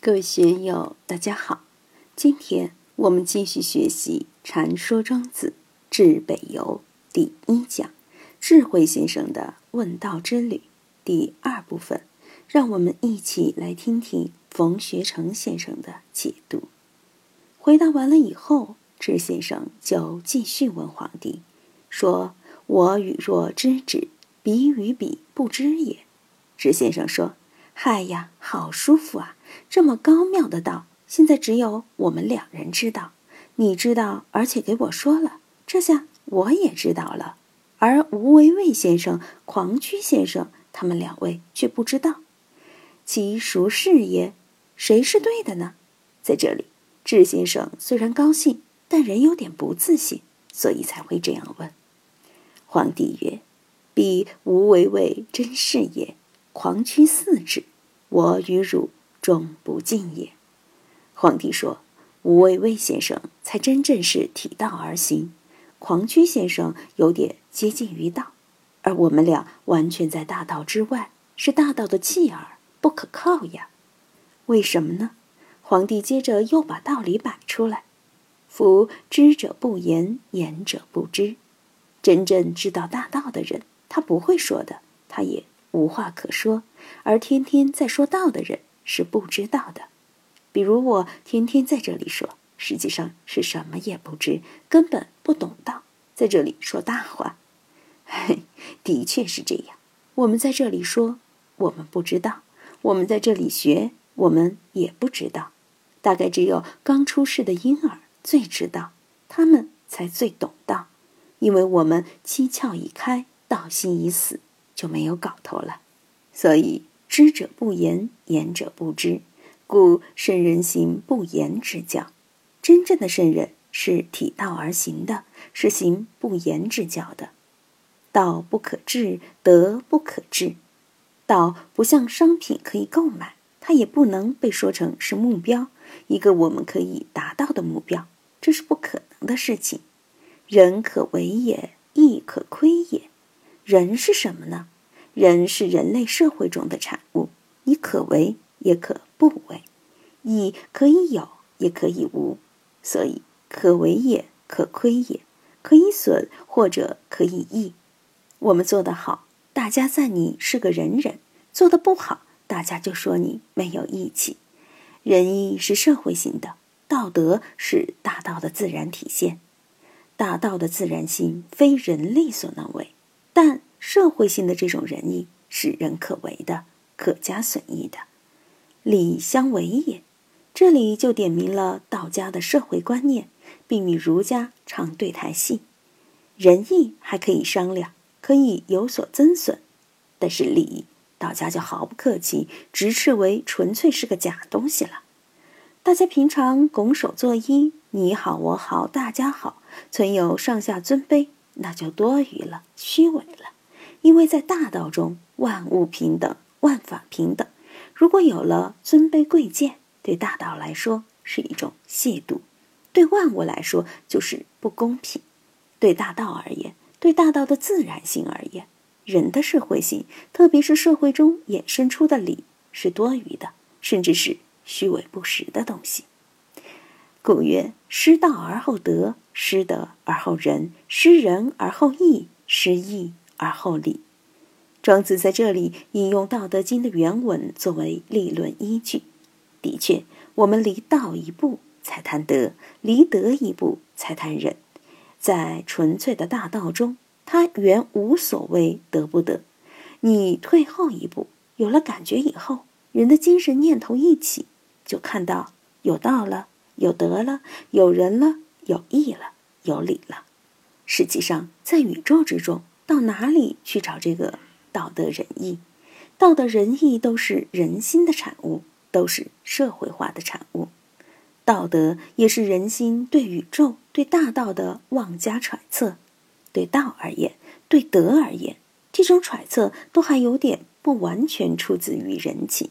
各位学友，大家好！今天我们继续学习《禅说庄子至北游》第一讲“智慧先生的问道之旅”第二部分，让我们一起来听听冯学成先生的解读。回答完了以后，智先生就继续问皇帝说：“我与若知之，彼与彼不知也。”智先生说。嗨呀，好舒服啊！这么高妙的道，现在只有我们两人知道。你知道，而且给我说了，这下我也知道了。而吴为魏先生、狂曲先生他们两位却不知道，其孰是也？谁是对的呢？在这里，智先生虽然高兴，但仍有点不自信，所以才会这样问。皇帝曰：“彼吴为魏真是也。”狂曲四指，我与汝终不近也。皇帝说：“吾为魏先生才真正是体道而行，狂曲先生有点接近于道，而我们俩完全在大道之外，是大道的弃儿，不可靠呀。为什么呢？”皇帝接着又把道理摆出来：“夫知者不言，言者不知。真正知道大道的人，他不会说的，他也。”无话可说，而天天在说道的人是不知道的。比如我天天在这里说，实际上是什么也不知，根本不懂道，在这里说大话。嘿，的确是这样。我们在这里说，我们不知道；我们在这里学，我们也不知道。大概只有刚出世的婴儿最知道，他们才最懂道，因为我们七窍已开，道心已死。就没有搞头了，所以知者不言，言者不知，故圣人行不言之教。真正的圣人是体道而行的，是行不言之教的。道不可治，德不可治。道不像商品可以购买，它也不能被说成是目标，一个我们可以达到的目标，这是不可能的事情。人可为也，亦可亏也。人是什么呢？人是人类社会中的产物，你可为也可不为，义可以有也可以无，所以可为也可亏也，可以损或者可以益。我们做得好，大家赞你是个仁人；做得不好，大家就说你没有义气。仁义是社会性的，道德是大道的自然体现，大道的自然性非人力所能为。社会性的这种仁义是人可为的，可加损益的，礼相为也。这里就点明了道家的社会观念，并与儒家唱对台戏。仁义还可以商量，可以有所增损，但是礼，道家就毫不客气，直斥为纯粹是个假东西了。大家平常拱手作揖，你好我好大家好，存有上下尊卑。那就多余了，虚伪了，因为在大道中，万物平等，万法平等。如果有了尊卑贵贱，对大道来说是一种亵渎，对万物来说就是不公平。对大道而言，对大道的自然性而言，人的社会性，特别是社会中衍生出的礼，是多余的，甚至是虚伪不实的东西。故曰：失道而后德，失德而后仁，失仁而后义，失义而后礼。庄子在这里引用《道德经》的原文作为立论依据。的确，我们离道一步才谈德，离德一步才谈仁。在纯粹的大道中，他原无所谓得不得。你退后一步，有了感觉以后，人的精神念头一起，就看到有道了。有德了，有人了，有义了，有礼了。实际上，在宇宙之中，到哪里去找这个道德仁义？道德仁义都是人心的产物，都是社会化的产物。道德也是人心对宇宙、对大道的妄加揣测。对道而言，对德而言，这种揣测都还有点不完全出自于人情。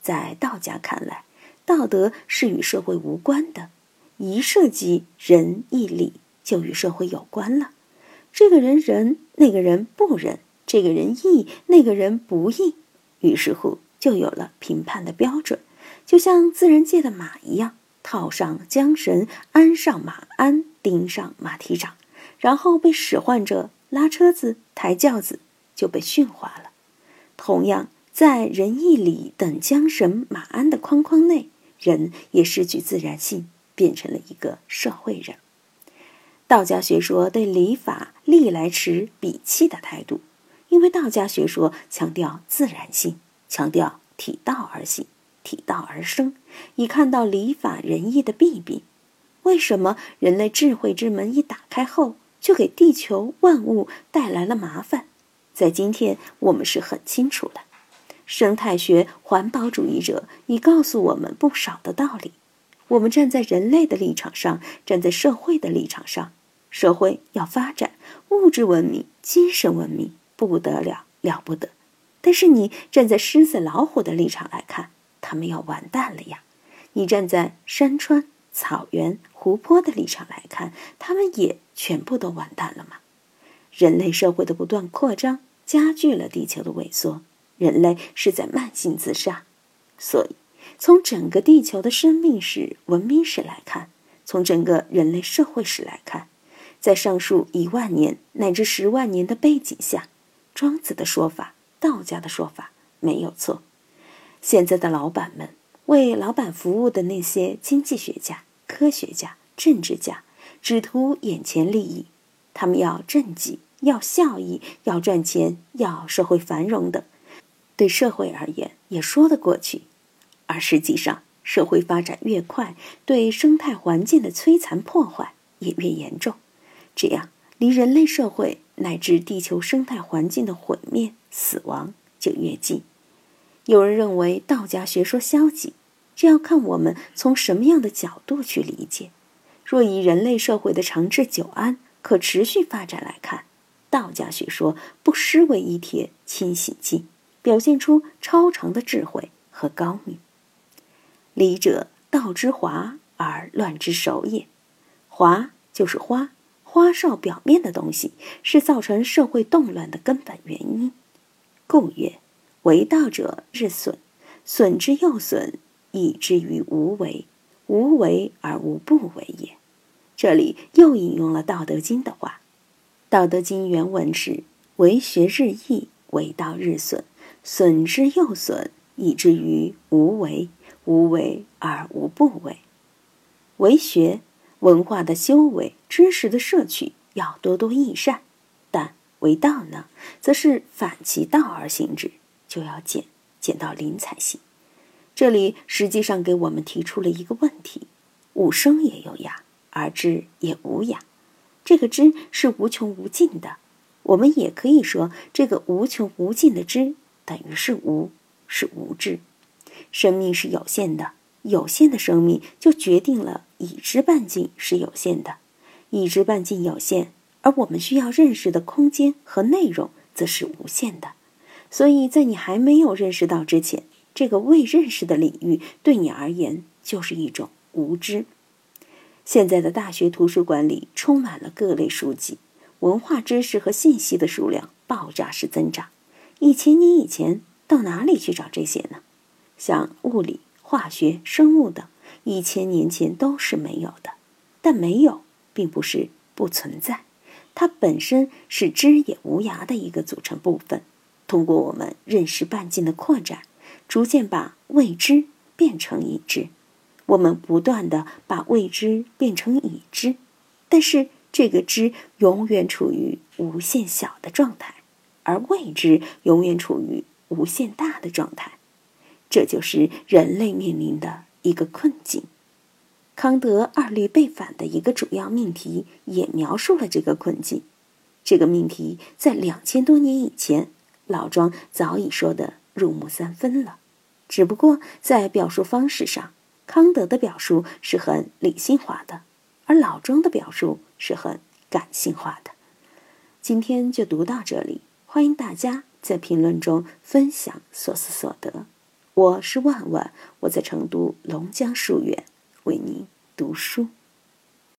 在道家看来。道德是与社会无关的，一涉及仁义礼，就与社会有关了。这个人仁，那个人不仁；这个人义，那个人不义。于是乎，就有了评判的标准，就像自然界的马一样，套上缰绳，安上马鞍，钉上马蹄掌，然后被使唤着拉车子、抬轿子，就被驯化了。同样，在仁义礼等缰绳、马鞍的框框内，人也失去自然性，变成了一个社会人。道家学说对礼法历来持鄙弃的态度，因为道家学说强调自然性，强调体道而行，体道而生，以看到礼法仁义的弊病。为什么人类智慧之门一打开后，就给地球万物带来了麻烦？在今天，我们是很清楚的。生态学环保主义者已告诉我们不少的道理。我们站在人类的立场上，站在社会的立场上。社会要发展，物质文明、精神文明不得了了不得。但是你站在狮子、老虎的立场来看，他们要完蛋了呀！你站在山川、草原、湖泊的立场来看，他们也全部都完蛋了吗？人类社会的不断扩张，加剧了地球的萎缩，人类是在慢性自杀。所以，从整个地球的生命史、文明史来看，从整个人类社会史来看。在上述一万年乃至十万年的背景下，庄子的说法、道家的说法没有错。现在的老板们为老板服务的那些经济学家、科学家、政治家，只图眼前利益。他们要政绩、要效益、要赚钱、要社会繁荣等，对社会而言也说得过去。而实际上，社会发展越快，对生态环境的摧残破坏也越严重。这样，离人类社会乃至地球生态环境的毁灭、死亡就越近。有人认为道家学说消极，这要看我们从什么样的角度去理解。若以人类社会的长治久安、可持续发展来看，道家学说不失为一帖清醒剂，表现出超常的智慧和高明。礼者，道之华而乱之首也。华就是花。花哨表面的东西是造成社会动乱的根本原因，故曰：“为道者日损，损之又损，以至于无为。无为而无不为也。”这里又引用了《道德经》的话，《道德经》原文是：“为学日益，为道日损，损之又损，以至于无为。无为而无不为。为学。”文化的修为，知识的摄取，要多多益善；但为道呢，则是反其道而行之，就要减，减到零才行。这里实际上给我们提出了一个问题：物生也有涯，而知也无涯。这个知是无穷无尽的，我们也可以说，这个无穷无尽的知等于是无，是无知。生命是有限的。有限的生命就决定了已知半径是有限的，已知半径有限，而我们需要认识的空间和内容则是无限的。所以在你还没有认识到之前，这个未认识的领域对你而言就是一种无知。现在的大学图书馆里充满了各类书籍，文化知识和信息的数量爆炸式增长。一千年以前到哪里去找这些呢？像物理。化学、生物等，一千年前都是没有的。但没有，并不是不存在，它本身是知也无涯的一个组成部分。通过我们认识半径的扩展，逐渐把未知变成已知。我们不断的把未知变成已知，但是这个知永远处于无限小的状态，而未知永远处于无限大的状态。这就是人类面临的一个困境。康德二律背反的一个主要命题也描述了这个困境。这个命题在两千多年以前，老庄早已说得入木三分了。只不过在表述方式上，康德的表述是很理性化的，而老庄的表述是很感性化的。今天就读到这里，欢迎大家在评论中分享所思所得。我是万万，我在成都龙江书院为您读书。